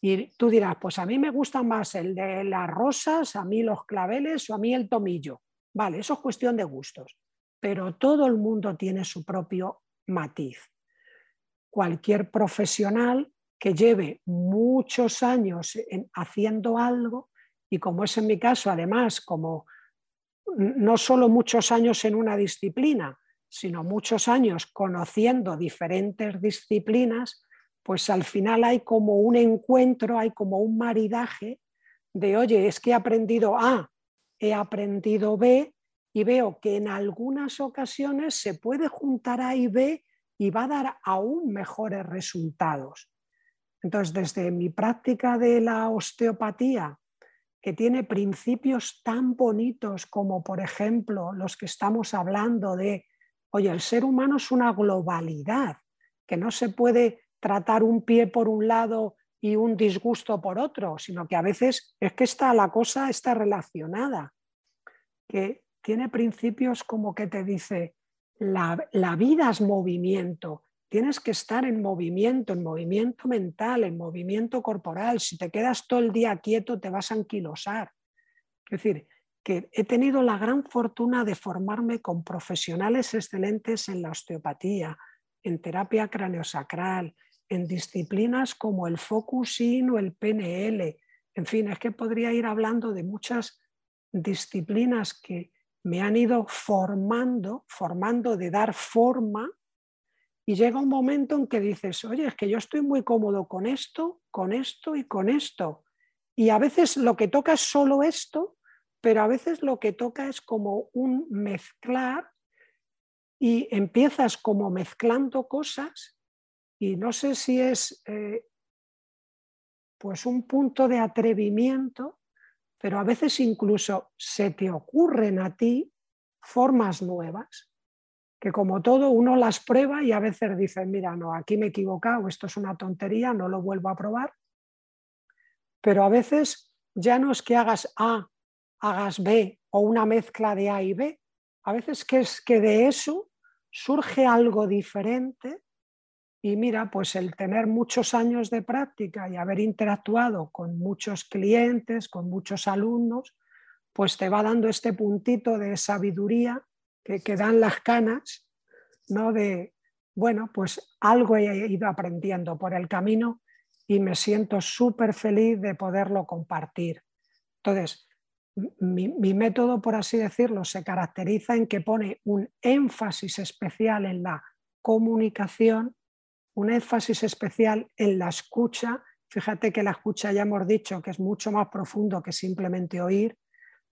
Speaker 2: Y tú dirás, pues a mí me gusta más el de las rosas, a mí los claveles o a mí el tomillo. Vale, eso es cuestión de gustos, pero todo el mundo tiene su propio matiz. Cualquier profesional que lleve muchos años haciendo algo, y como es en mi caso, además, como no solo muchos años en una disciplina, sino muchos años conociendo diferentes disciplinas, pues al final hay como un encuentro, hay como un maridaje de, oye, es que he aprendido A, he aprendido B y veo que en algunas ocasiones se puede juntar A y B y va a dar aún mejores resultados. Entonces, desde mi práctica de la osteopatía, que tiene principios tan bonitos como, por ejemplo, los que estamos hablando de Oye, el ser humano es una globalidad, que no se puede tratar un pie por un lado y un disgusto por otro, sino que a veces es que está, la cosa está relacionada, que tiene principios como que te dice, la, la vida es movimiento, tienes que estar en movimiento, en movimiento mental, en movimiento corporal. Si te quedas todo el día quieto, te vas a anquilosar. Es decir, que he tenido la gran fortuna de formarme con profesionales excelentes en la osteopatía, en terapia craneosacral, en disciplinas como el focusing o el PNL. En fin, es que podría ir hablando de muchas disciplinas que me han ido formando, formando de dar forma, y llega un momento en que dices, oye, es que yo estoy muy cómodo con esto, con esto y con esto. Y a veces lo que toca es solo esto pero a veces lo que toca es como un mezclar y empiezas como mezclando cosas y no sé si es eh, pues un punto de atrevimiento, pero a veces incluso se te ocurren a ti formas nuevas, que como todo uno las prueba y a veces dice, mira, no, aquí me he equivocado, esto es una tontería, no lo vuelvo a probar, pero a veces ya no es que hagas A hagas B o una mezcla de A y B. A veces que es que de eso surge algo diferente y mira, pues el tener muchos años de práctica y haber interactuado con muchos clientes, con muchos alumnos, pues te va dando este puntito de sabiduría que, que dan las canas, ¿no? De, bueno, pues algo he ido aprendiendo por el camino y me siento súper feliz de poderlo compartir. Entonces, mi, método, por así decirlo, se caracteriza en que pone un énfasis especial en la comunicación, un énfasis especial en la escucha. Fíjate que la escucha ya hemos dicho que es mucho más profundo que simplemente oír.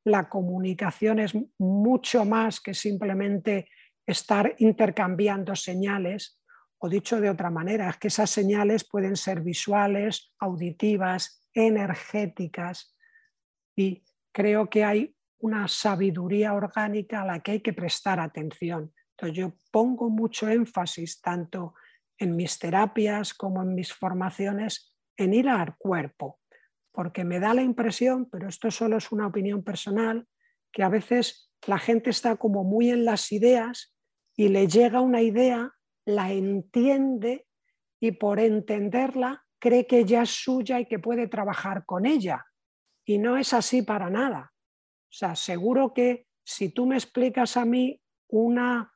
Speaker 2: La comunicación es mucho más que simplemente estar intercambiando señales. O dicho de otra manera, es que esas señales pueden ser visuales, auditivas, energéticas. Y creo que hay una sabiduría orgánica a la que hay que prestar atención. Entonces yo pongo mucho énfasis tanto en mis terapias como en mis formaciones en ir al cuerpo, porque me da la impresión, pero esto solo es una opinión personal, que a veces la gente está como muy en las ideas y le llega una idea, la entiende y por entenderla cree que ya es suya y que puede trabajar con ella. Y no es así para nada. O sea, seguro que si tú me explicas a mí una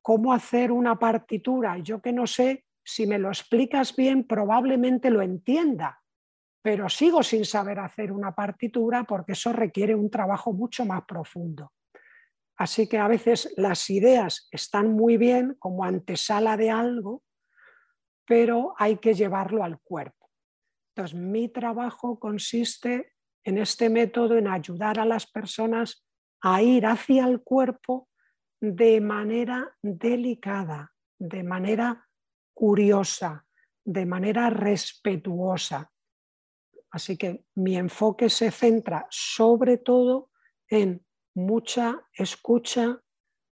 Speaker 2: cómo hacer una partitura, yo que no sé, si me lo explicas bien, probablemente lo entienda, pero sigo sin saber hacer una partitura porque eso requiere un trabajo mucho más profundo. Así que a veces las ideas están muy bien como antesala de algo, pero hay que llevarlo al cuerpo. Entonces, mi trabajo consiste en este método en ayudar a las personas a ir hacia el cuerpo de manera delicada, de manera curiosa, de manera respetuosa. Así que mi enfoque se centra sobre todo en mucha escucha,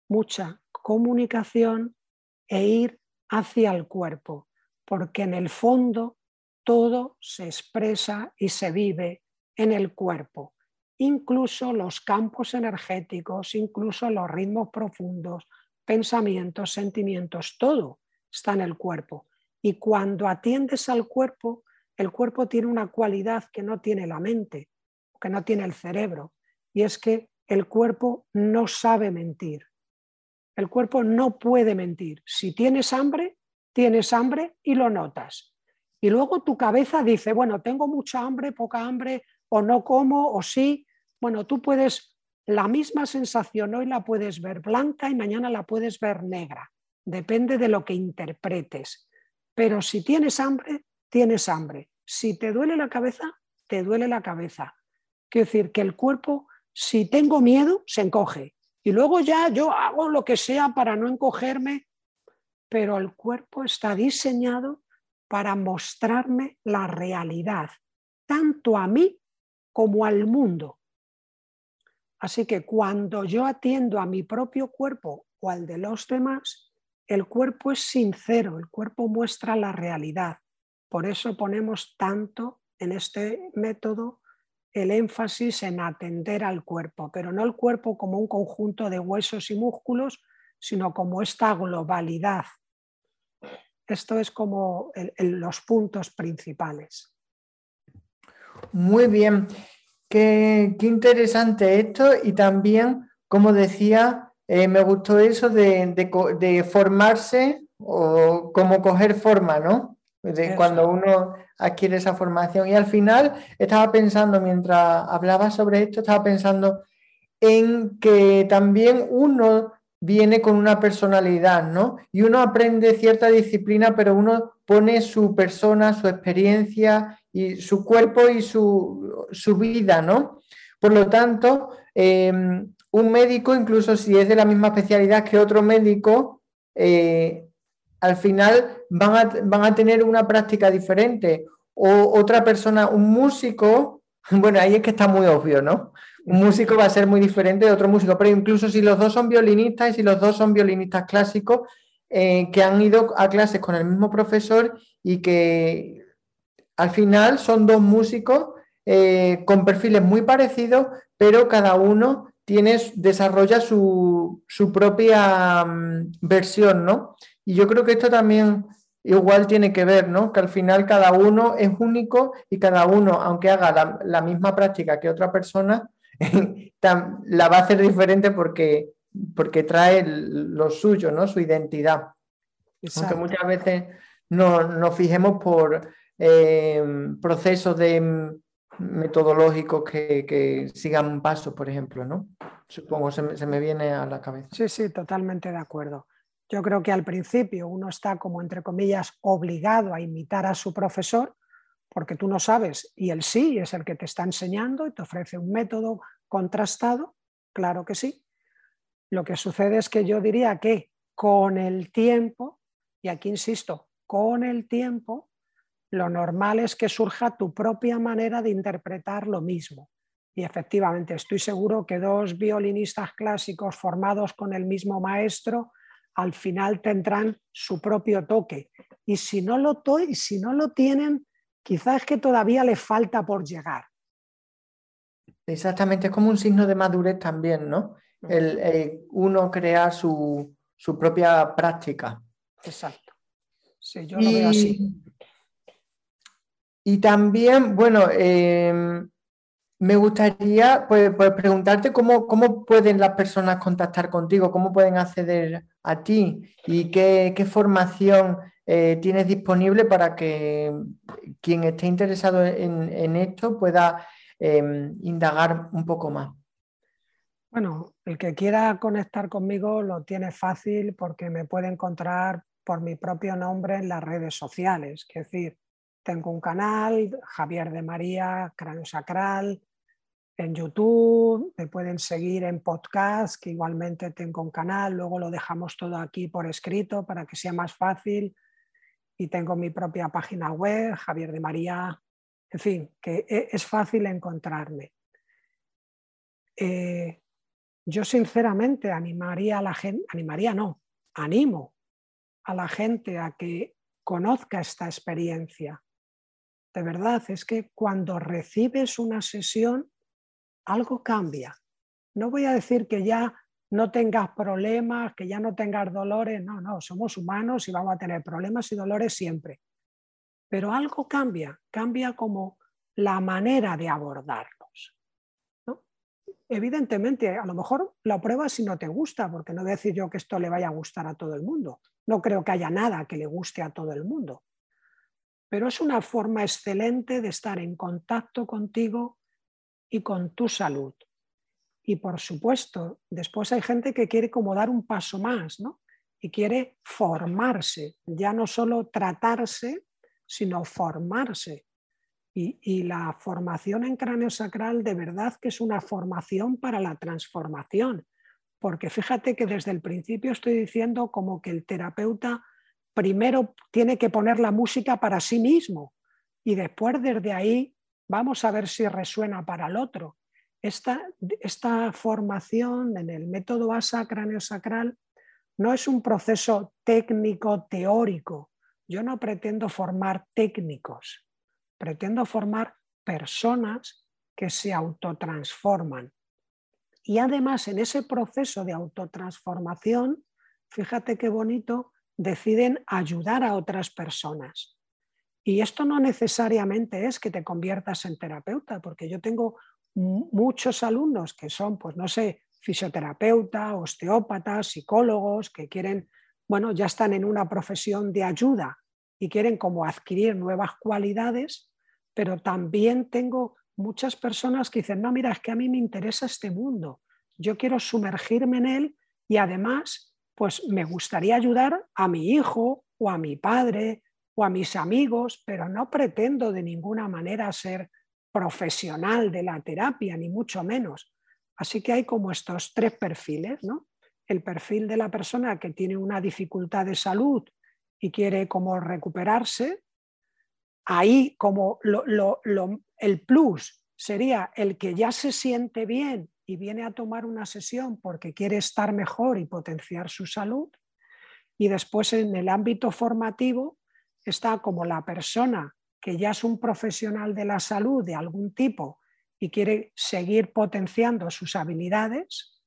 Speaker 2: mucha comunicación e ir hacia el cuerpo, porque en el fondo todo se expresa y se vive en el cuerpo, incluso los campos energéticos, incluso los ritmos profundos, pensamientos, sentimientos, todo está en el cuerpo. Y cuando atiendes al cuerpo, el cuerpo tiene una cualidad que no tiene la mente, que no tiene el cerebro, y es que el cuerpo no sabe mentir. El cuerpo no puede mentir. Si tienes hambre, tienes hambre y lo notas. Y luego tu cabeza dice, bueno, tengo mucha hambre, poca hambre, o no como, o sí. Bueno, tú puedes, la misma sensación hoy la puedes ver blanca y mañana la puedes ver negra. Depende de lo que interpretes. Pero si tienes hambre, tienes hambre. Si te duele la cabeza, te duele la cabeza. Quiero decir que el cuerpo si tengo miedo, se encoge. Y luego ya yo hago lo que sea para no encogerme, pero el cuerpo está diseñado para mostrarme la realidad, tanto a mí como al mundo. Así que cuando yo atiendo a mi propio cuerpo o al de los demás, el cuerpo es sincero, el cuerpo muestra la realidad. Por eso ponemos tanto en este método el énfasis en atender al cuerpo, pero no el cuerpo como un conjunto de huesos y músculos, sino como esta globalidad. Esto es como los puntos principales.
Speaker 1: Muy bien, qué, interesante esto y también, como decía, eh, me gustó eso de, formarse o como coger forma, ¿no? De cuando uno adquiere esa formación. Y al final estaba pensando, mientras hablaba sobre esto, estaba pensando en que también uno viene con una personalidad, ¿no? Y uno aprende cierta disciplina, pero uno pone su persona, su experiencia y su cuerpo y su, vida, ¿no? Por lo tanto, em, un médico, incluso si es de la misma especialidad que otro médico, eh, al final van a, van a tener una práctica diferente. O otra persona, un músico, [laughs] bueno, ahí es que está muy obvio, ¿no? Un músico va a ser muy diferente de otro músico, pero incluso si los dos son violinistas y si los dos son violinistas clásicos eh, que han ido a clases con el mismo profesor y que al final son dos músicos eh, con perfiles muy parecidos, pero cada uno tiene, desarrolla su, su propia mm, versión, ¿no? Y yo creo que esto también igual tiene que ver, ¿no? Que al final cada uno es único y cada uno, aunque haga la, misma práctica que otra persona, [laughs] la va a hacer diferente porque, porque trae lo suyo, ¿no? Su identidad. Aunque muchas veces no, nos fijemos por eh, procesos de metodológicos que, sigan un paso, por ejemplo, ¿no? Supongo, se se me viene a la cabeza.
Speaker 2: Sí, sí, totalmente de acuerdo. Yo creo que al principio uno está como, entre comillas, obligado a imitar a su profesor, porque tú no sabes y él sí es el que te está enseñando y te ofrece un método contrastado, claro que sí. Lo que sucede es que yo diría que con el tiempo, y aquí insisto, con el tiempo, lo normal es que surja tu propia manera de interpretar lo mismo. Y efectivamente, estoy seguro que dos violinistas clásicos formados con el mismo maestro al final tendrán su propio toque. Y si no lo, si no lo tienen, quizás es que todavía le falta por llegar.
Speaker 1: Exactamente, es como un signo de madurez también, ¿no? El, uno crea su, propia práctica.
Speaker 2: Exacto. Sí, yo lo veo así.
Speaker 1: Y también, bueno, em, me gustaría pues, pues preguntarte cómo, cómo, pueden las personas contactar contigo, cómo pueden acceder a ti y qué, formación eh, tienes disponible para que quien esté interesado en, esto pueda em, indagar un poco más.
Speaker 2: Bueno, el que quiera conectar conmigo lo tiene fácil porque me puede encontrar por mi propio nombre en las redes sociales. Es decir, tengo un canal, Javier de María, Cráneo Sacral, en YouTube, me pueden seguir en podcast, que igualmente tengo un canal, luego lo dejamos todo aquí por escrito para que sea más fácil. Y tengo mi propia página web, Javier de María, en fin, que e, es fácil encontrarme. Eh, yo sinceramente animaría a la gente, animaría no, animo a la gente a que conozca esta experiencia. De verdad, es que cuando recibes una sesión, algo cambia. No voy a decir que ya no tengas problemas, que ya no tengas dolores, no, no, somos humanos y vamos a tener problemas y dolores siempre. Pero algo cambia, cambia como la manera de abordarlos. Evidentemente, a lo mejor la prueba si no te gusta, porque no voy a decir yo que esto le vaya a gustar a todo el mundo. No creo que haya nada que le guste a todo el mundo. Pero es una forma excelente de estar en contacto contigo y con tu salud. Y por supuesto, después hay gente que quiere como dar un paso más, ¿no? Y quiere formarse, ya no solo tratarse, sino formarse. Y, y, la formación en cráneo sacral de verdad que es una formación para la transformación, porque fíjate que desde el principio estoy diciendo como que el terapeuta primero tiene que poner la música para sí mismo y después desde ahí Vamos a ver si resuena para el otro. Esta, esta formación en el método ASA cráneo-sacral no es un proceso técnico teórico. Yo no pretendo formar técnicos, pretendo formar personas que se autotransforman. Y además en ese proceso de autotransformación, fíjate qué bonito, deciden ayudar a otras personas. Y esto no necesariamente es que te conviertas en terapeuta, porque yo tengo muchos alumnos que son, pues no sé, fisioterapeuta, osteópatas, psicólogos, que quieren, bueno, ya están en una profesión de ayuda y quieren como adquirir nuevas cualidades, pero también tengo muchas personas que dicen, no, mira, es que a mí me interesa este mundo, yo quiero sumergirme en él y además, pues me gustaría ayudar a mi hijo o a mi padre o a mis amigos, pero no pretendo de ninguna manera ser profesional de la terapia, ni mucho menos. Así que hay como estos tres perfiles, ¿no? El perfil de la persona que tiene una dificultad de salud y quiere como recuperarse. Ahí como el plus sería el que ya se siente bien y viene a tomar una sesión porque quiere estar mejor y potenciar su salud. Y después en el ámbito formativo, está como la persona que ya es un profesional de la salud de algún tipo y quiere seguir potenciando sus habilidades,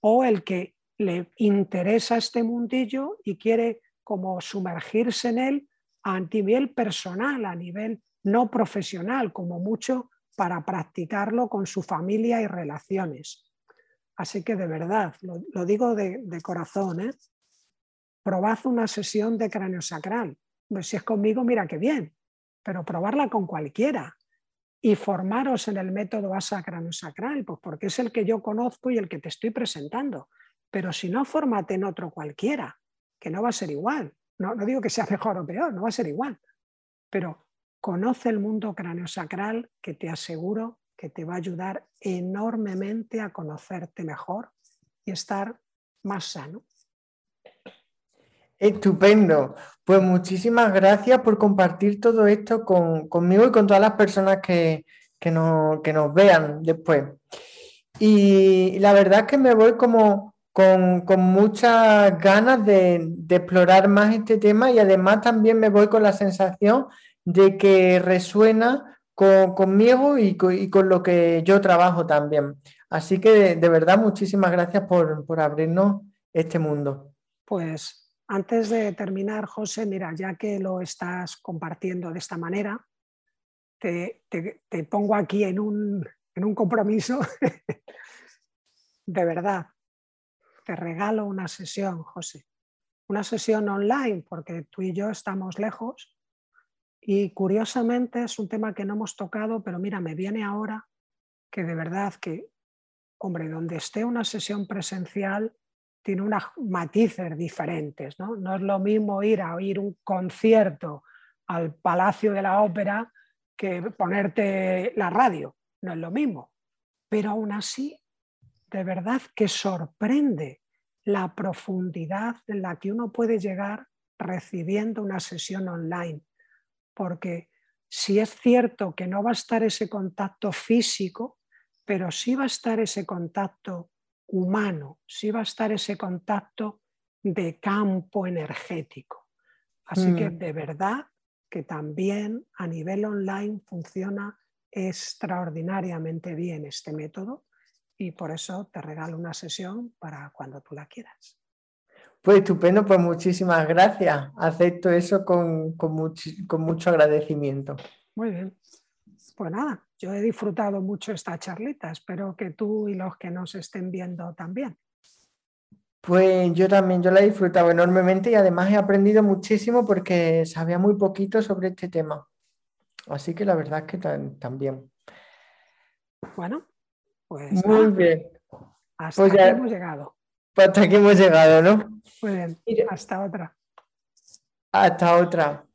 Speaker 2: o el que le interesa este mundillo y quiere como sumergirse en él a nivel personal, a nivel no profesional, como mucho para practicarlo con su familia y relaciones. Así que de verdad, lo, digo de, corazón, ¿eh? probad una sesión de cráneo sacral. Pues si es conmigo, mira qué bien, pero probarla con cualquiera y formaros en el método ASA sacral, pues porque es el que yo conozco y el que te estoy presentando. Pero si no, formate en otro cualquiera, que no va a ser igual. No, no digo que sea [laughs] mejor o peor, no va a ser igual. Pero conoce el mundo sacral que te aseguro que te va a ayudar enormemente a conocerte mejor y estar más sano.
Speaker 1: Estupendo. Pues muchísimas gracias por compartir todo esto conmigo y con todas las personas que, nos, vean después. Y la verdad es que me voy como con, muchas ganas de, de, explorar más este tema y además también me voy con la sensación de que resuena conmigo y con, lo que yo trabajo también. Así que de, verdad muchísimas gracias por, por abrirnos este mundo.
Speaker 2: Pues antes de terminar, José, mira, ya que lo estás compartiendo de esta manera, te, pongo aquí en un, compromiso. [laughs] de verdad, te regalo una sesión, José. Una sesión online, porque tú y yo estamos lejos. Y curiosamente es un tema que no hemos tocado, pero mira, me viene ahora que de verdad que, hombre, donde esté una sesión presencial, tiene unos matices diferentes. ¿no? no es lo mismo ir a oír un concierto al Palacio de la Ópera que ponerte la radio, no es lo mismo. Pero aún así, de verdad que sorprende la profundidad en la que uno puede llegar recibiendo una sesión online. Porque si es cierto que no va a estar ese contacto físico, pero sí va a estar ese contacto humano, si va a estar ese contacto de campo energético. Así que mm. de verdad que también a nivel online funciona extraordinariamente bien este método y por eso te regalo una sesión para cuando tú la quieras.
Speaker 1: Pues estupendo, pues muchísimas gracias. Acepto eso con, con mucho agradecimiento.
Speaker 2: Muy bien. Pues nada, yo he disfrutado mucho esta charlita, espero que tú y los que nos estén viendo también.
Speaker 1: Pues yo también, yo la he disfrutado enormemente y además he aprendido muchísimo porque sabía muy poquito sobre este tema. Así que la verdad es que también.
Speaker 2: Bueno, pues.
Speaker 1: Muy bien.
Speaker 2: Hasta pues aquí hemos llegado.
Speaker 1: Hasta aquí hemos llegado, ¿no?
Speaker 2: Muy bien. Hasta otra.
Speaker 1: Hasta otra.